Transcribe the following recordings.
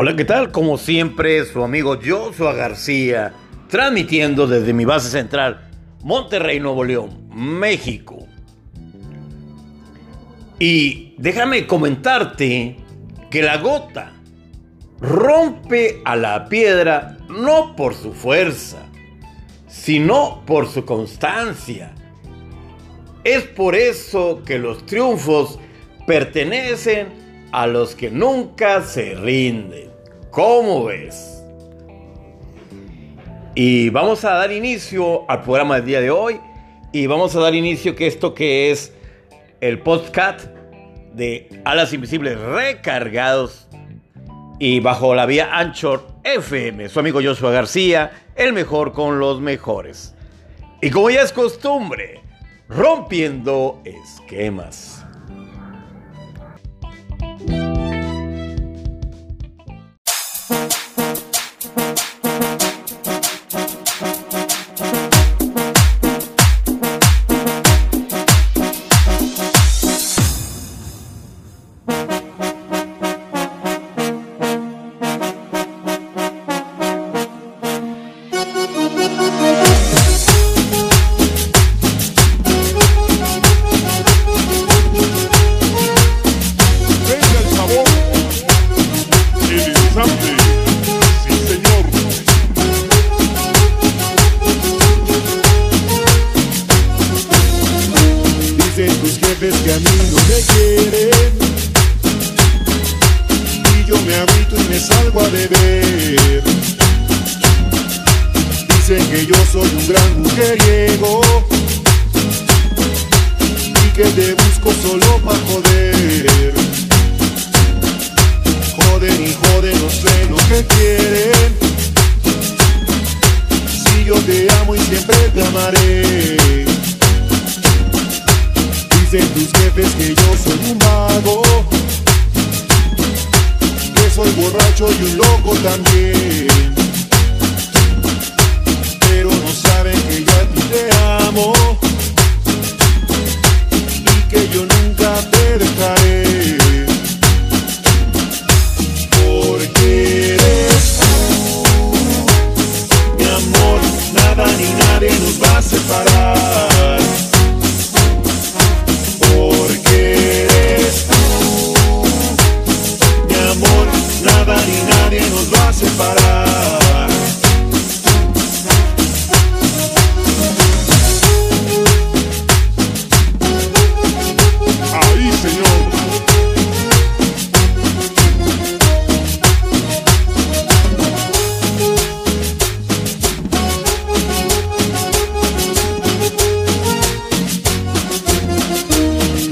Hola, ¿qué tal? Como siempre, su amigo Joshua García, transmitiendo desde mi base central, Monterrey, Nuevo León, México. Y déjame comentarte que la gota rompe a la piedra no por su fuerza, sino por su constancia. Es por eso que los triunfos pertenecen a los que nunca se rinden. ¿Cómo ves? Y vamos a dar inicio al programa del día de hoy y vamos a dar inicio que esto que es el podcast de Alas Invisibles recargados y bajo la vía Anchor FM. Su amigo Joshua García, el mejor con los mejores. Y como ya es costumbre, rompiendo esquemas. que te busco solo pa' joder. Joden y joden, no sé lo que quieren. Si yo te amo y siempre te amaré. Dicen tus jefes que yo soy un vago. Que soy borracho y un loco también. Pero no saben que yo a ti te amo yo nunca te dejaré.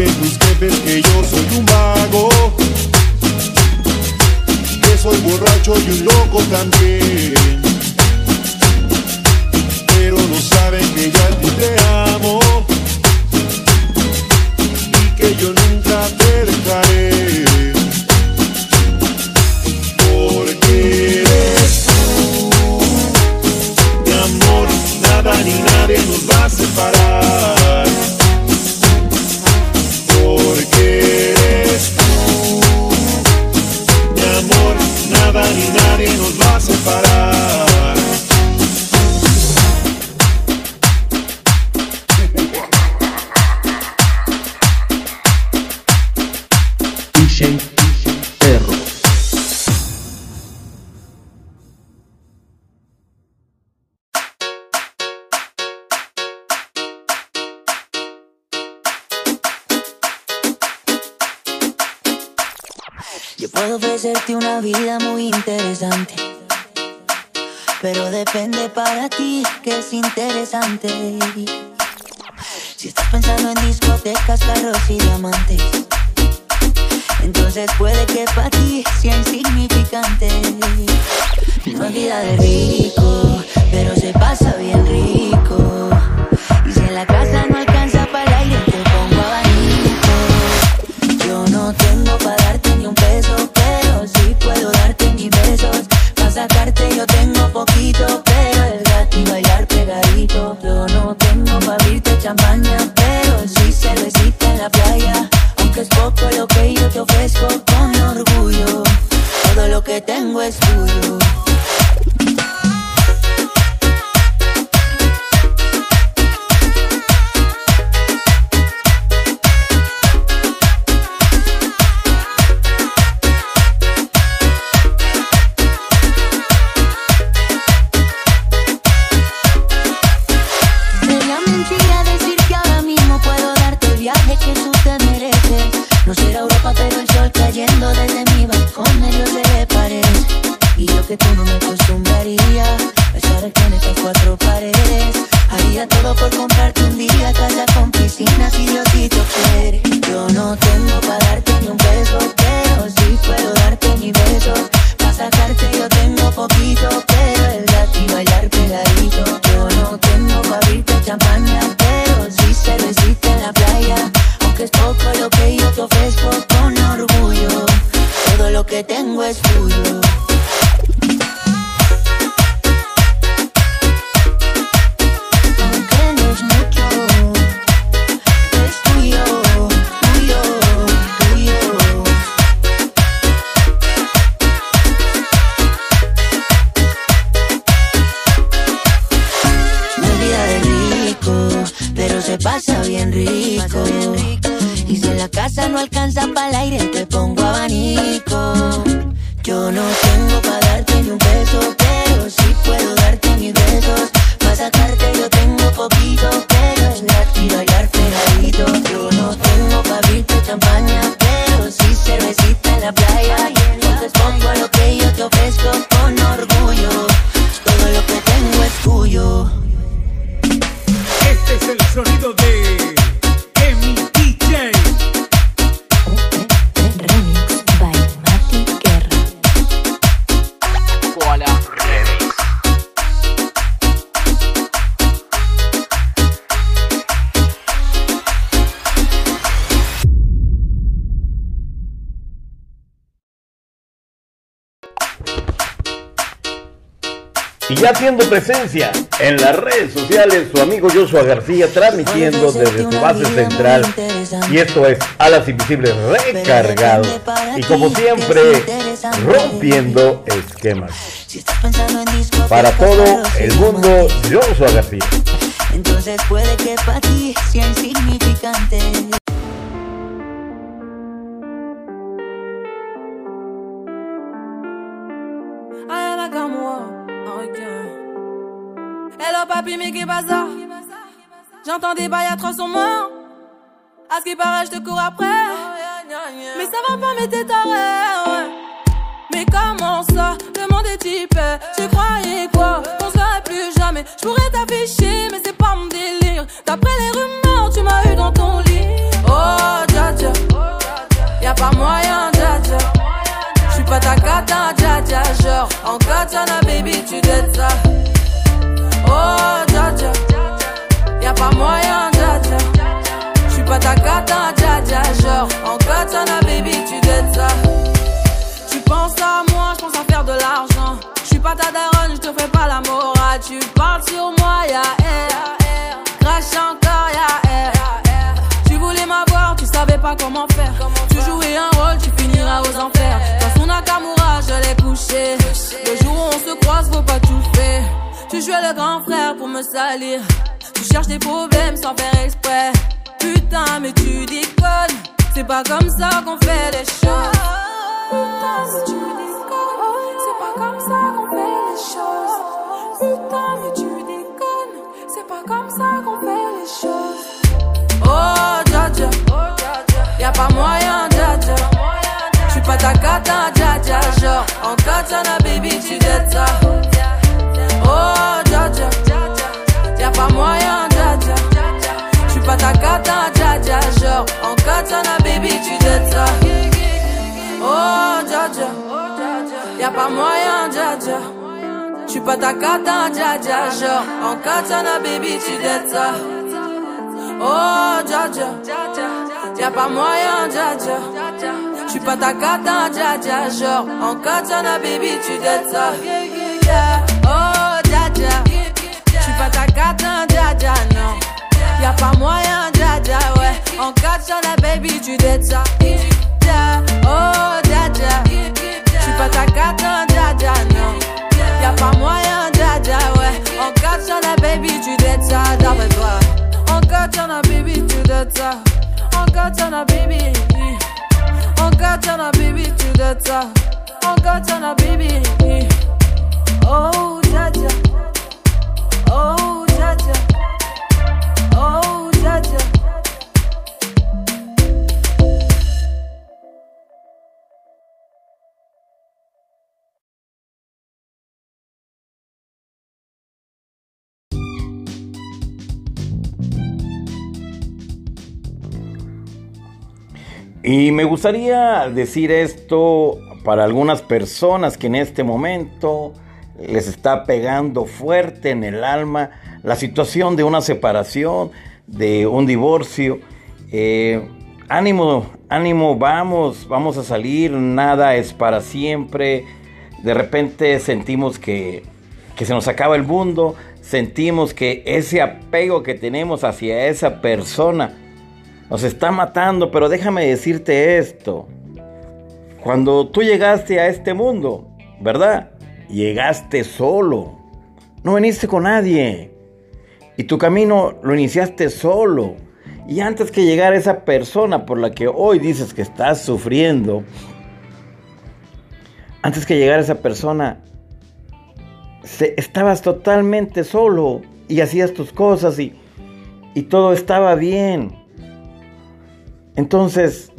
dicen tus jefes que yo soy un vago, que soy borracho y un loco también. Puedo ofrecerte una vida muy interesante. Pero depende para ti que es interesante. Si estás pensando en discotecas, carros y diamantes, entonces puede que para ti sea insignificante. No vida de rico, pero se pasa bien rico. Y si en la casa que yo te ofrezco con orgullo. Todo lo que tengo es tuyo. Aunque no es mucho, es tuyo, tuyo, tuyo. Es vida de rico, pero se pasa bien rico. La casa no alcanza para el aire, te pongo abanico. Yo no Y ya haciendo presencia en las redes sociales, su amigo Joshua García transmitiendo desde su base central. Y esto es Alas Invisibles recargado. Y como siempre, rompiendo esquemas. Para todo el mundo, Joshua García. Entonces puede que para ti sea insignificante. Ok. Hello papi, mais qui bazar? J'entends des bails atroces sur moi. À ce qui paraît, je te cours après. Mais ça va pas, mais t'es taré. Mais comment ça? Le monde est type. Tu croyais quoi? Qu'on se verrait plus jamais. Je pourrais t'afficher, mais c'est pas mon délire. D'après les rumeurs, tu m'as eu dans ton lit. Oh, dja dja. Y'a pas moyen. J'suis pas ta cata, dja dja. Genre, en katana, baby, tu dettes ça. Oh, dja dja. Y'a pas moyen, dja dja. J'suis pas ta cata, dja dja. Genre, en katana, baby, tu dettes ça. Tu penses à moi, je pense à faire de l'argent. Je suis pas ta daronne, je te fais pas la morale. Tu parles sur moi, ya air. Crache encore, ya air. Tu voulais m'avoir, tu savais pas comment faire. Tu jouais un rôle, tu finiras aux enfers. Nakamura, je l'ai couché. Le jour où on se croise, faut pas tout faire. Tu jouais le grand frère pour me salir. Tu cherches des problèmes sans faire exprès. Putain, mais tu déconnes. C'est pas comme ça qu'on fait les choses. Putain, mais tu déconnes. C'est pas comme ça qu'on fait les choses. Putain, mais tu déconnes. C'est pas comme ça qu'on fait les choses. Oh, dja. Y'a pas moyen, genre En katana baby tu dettes ça. Oh dja dja Y'a pas moyen dja dja J'suis pas ta katana dja dja Genre en katana baby tu dettes ça. Oh dja dja Y'a pas moyen dja dja. J'suis pas ta katana dja dja Genre en katana baby tu dettes ça. Oh dja dja Y'a pas moyen dja dja. J'suis pas ta cata, dja dja. Genre, en katana, baby, tu dettes ça. Oh, dja dja. J'suis pas ta cata, dja dja, non. Y'a pas moyen, dja dja, ouais. En katana, baby, tu dettes ça. Yeah. Oh, dja dja. J'suis pas ta cata, dja dja, non. Y'a pas moyen, dja dja, ouais. En katana, baby, tu dettes ça, d'après toi. En katana, baby, tu dettes ça. En katana, baby. Oh God, turn a baby to the top. Oh God, turn a baby. Oh Jaja, oh Jaja, oh Jaja. Y me gustaría decir esto para algunas personas que en este momento les está pegando fuerte en el alma la situación de una separación, de un divorcio. Eh, ánimo, ánimo, vamos, vamos a salir, nada es para siempre. De repente sentimos que, que se nos acaba el mundo, sentimos que ese apego que tenemos hacia esa persona, nos está matando, pero déjame decirte esto. Cuando tú llegaste a este mundo, ¿verdad? Llegaste solo. No viniste con nadie. Y tu camino lo iniciaste solo. Y antes que llegara esa persona por la que hoy dices que estás sufriendo, antes que llegara esa persona, se- estabas totalmente solo y hacías tus cosas y, y todo estaba bien. Entonces,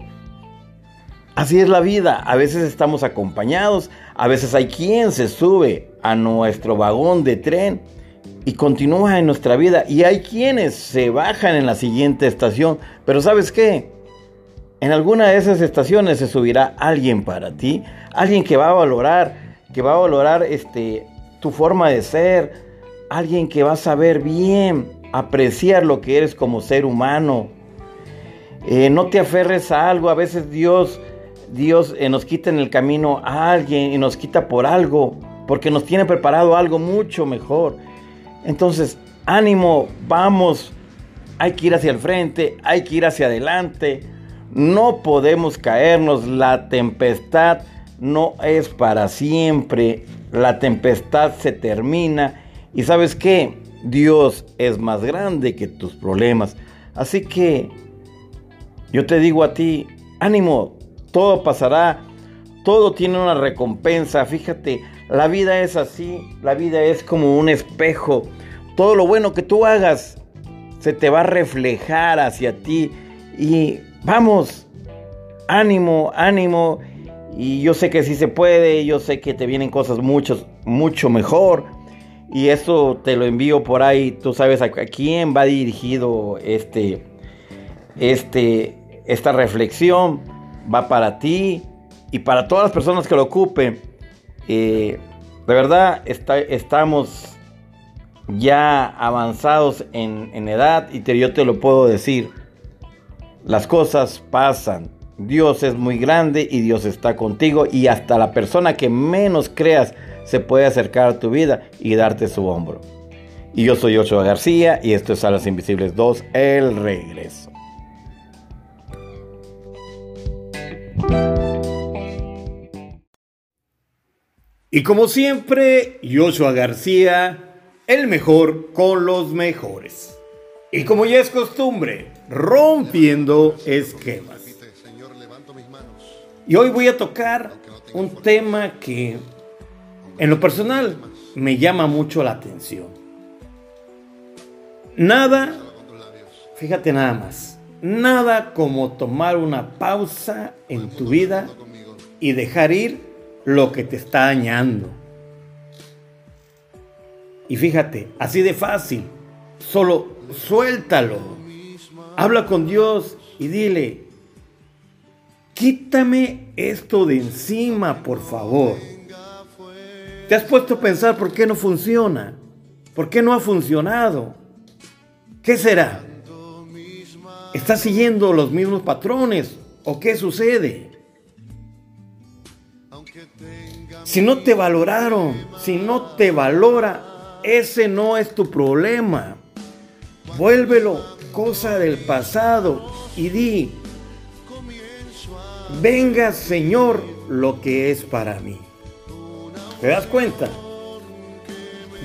así es la vida. A veces estamos acompañados, a veces hay quien se sube a nuestro vagón de tren y continúa en nuestra vida. Y hay quienes se bajan en la siguiente estación. Pero ¿sabes qué? En alguna de esas estaciones se subirá alguien para ti, alguien que va a valorar, que va a valorar este tu forma de ser, alguien que va a saber bien apreciar lo que eres como ser humano. Eh, no te aferres a algo, a veces Dios Dios eh, nos quita en el camino a alguien y nos quita por algo, porque nos tiene preparado algo mucho mejor. Entonces, ánimo, vamos, hay que ir hacia el frente, hay que ir hacia adelante. No podemos caernos, la tempestad no es para siempre, la tempestad se termina y sabes qué, Dios es más grande que tus problemas. Así que yo te digo a ti, ánimo, todo pasará, todo tiene una recompensa. Fíjate, la vida es así, la vida es como un espejo. Todo lo bueno que tú hagas se te va a reflejar hacia ti. Y vamos, ánimo, ánimo. Y yo sé que sí se puede, yo sé que te vienen cosas muchos, mucho mejor. Y eso te lo envío por ahí. Tú sabes a quién va dirigido este, este, esta reflexión. Va para ti y para todas las personas que lo ocupen. Eh, de verdad, está, estamos ya avanzados en, edad y te, yo te lo puedo decir. Las cosas pasan. Dios es muy grande y Dios está contigo y hasta la persona que menos creas se puede acercar a tu vida y darte su hombro. Y yo soy Ochoa García y esto es Alas Invisibles 2, el regreso. Y como siempre, Joshua García, el mejor con los mejores. Y como ya es costumbre, rompiendo esquemas. Y hoy voy a tocar un tema que en lo personal me llama mucho la atención. Nada, fíjate nada más, nada como tomar una pausa en tu vida y dejar ir lo que te está dañando. Y fíjate, así de fácil, solo suéltalo. Habla con Dios y dile, quítame esto de encima, por favor. ¿Te has puesto a pensar por qué no funciona? ¿Por qué no ha funcionado? ¿Qué será? ¿Estás siguiendo los mismos patrones o qué sucede? Si no te valoraron, si no te valora, ese no es tu problema. Vuélvelo cosa del pasado y di, venga Señor lo que es para mí. ¿Te das cuenta?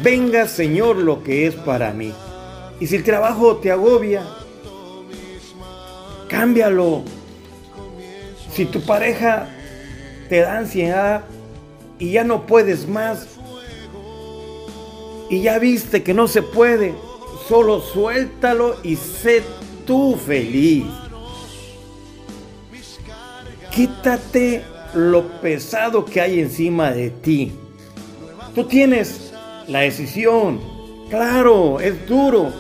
Venga Señor lo que es para mí. Y si el trabajo te agobia, cámbialo. Si tu pareja te da ansiedad y ya no puedes más, y ya viste que no se puede, solo suéltalo y sé tú feliz. Quítate lo pesado que hay encima de ti. Tú tienes la decisión. Claro, es duro.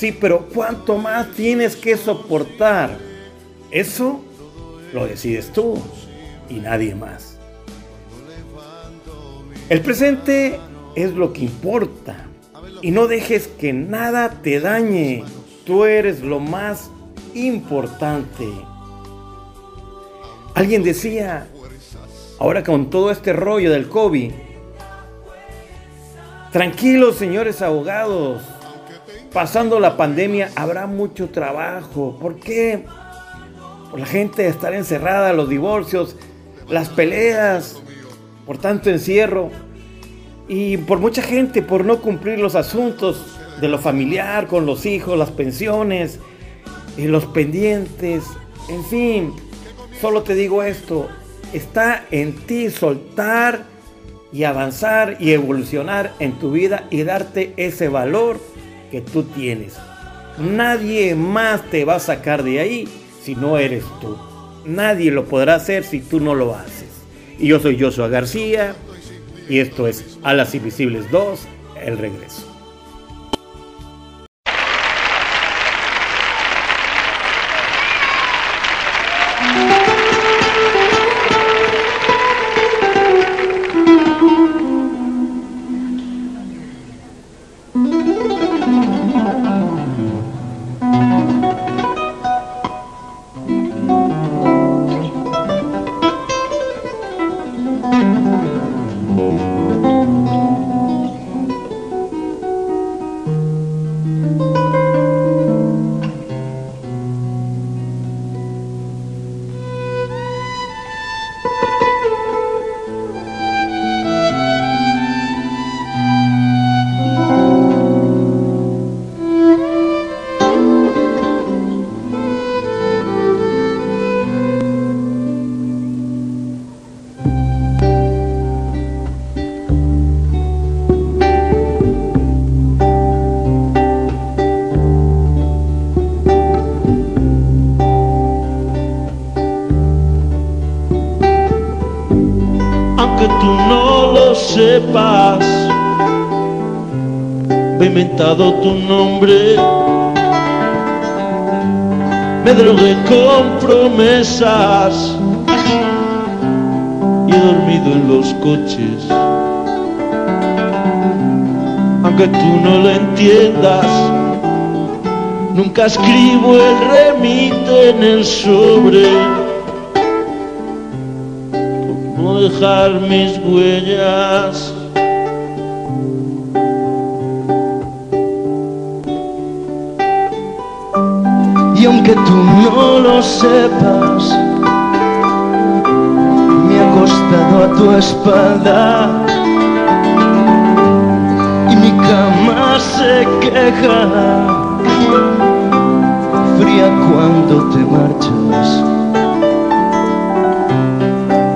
Sí, pero ¿cuánto más tienes que soportar? Eso lo decides tú y nadie más. El presente es lo que importa y no dejes que nada te dañe. Tú eres lo más importante. Alguien decía, ahora con todo este rollo del COVID, tranquilos señores abogados, pasando la pandemia habrá mucho trabajo. ¿Por qué? Por la gente estar encerrada, los divorcios, las peleas, por tanto encierro y por mucha gente por no cumplir los asuntos de lo familiar con los hijos, las pensiones, y los pendientes, en fin, solo te digo esto, está en ti soltar y avanzar y evolucionar en tu vida y darte ese valor que tú tienes. Nadie más te va a sacar de ahí si no eres tú. Nadie lo podrá hacer si tú no lo haces. Y yo soy Joshua García y esto es A las Invisibles 2, el regreso. Inventado tu nombre, me drogué con promesas y he dormido en los coches. Aunque tú no lo entiendas, nunca escribo el remite en el sobre no dejar mis huellas. Y aunque tú no lo sepas, me he acostado a tu espalda. Y mi cama se queja, fría cuando te marchas.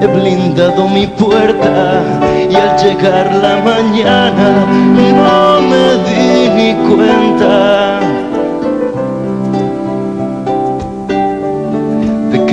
He blindado mi puerta y al llegar la mañana no me di ni cuenta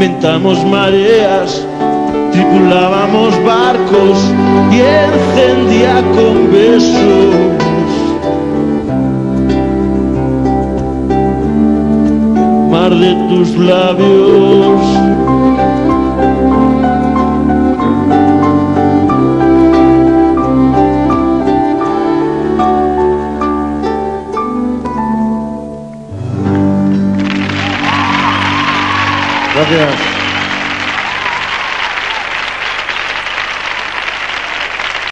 Inventamos mareas, tripulábamos barcos y encendía con besos. Mar de tus labios. Gabriel.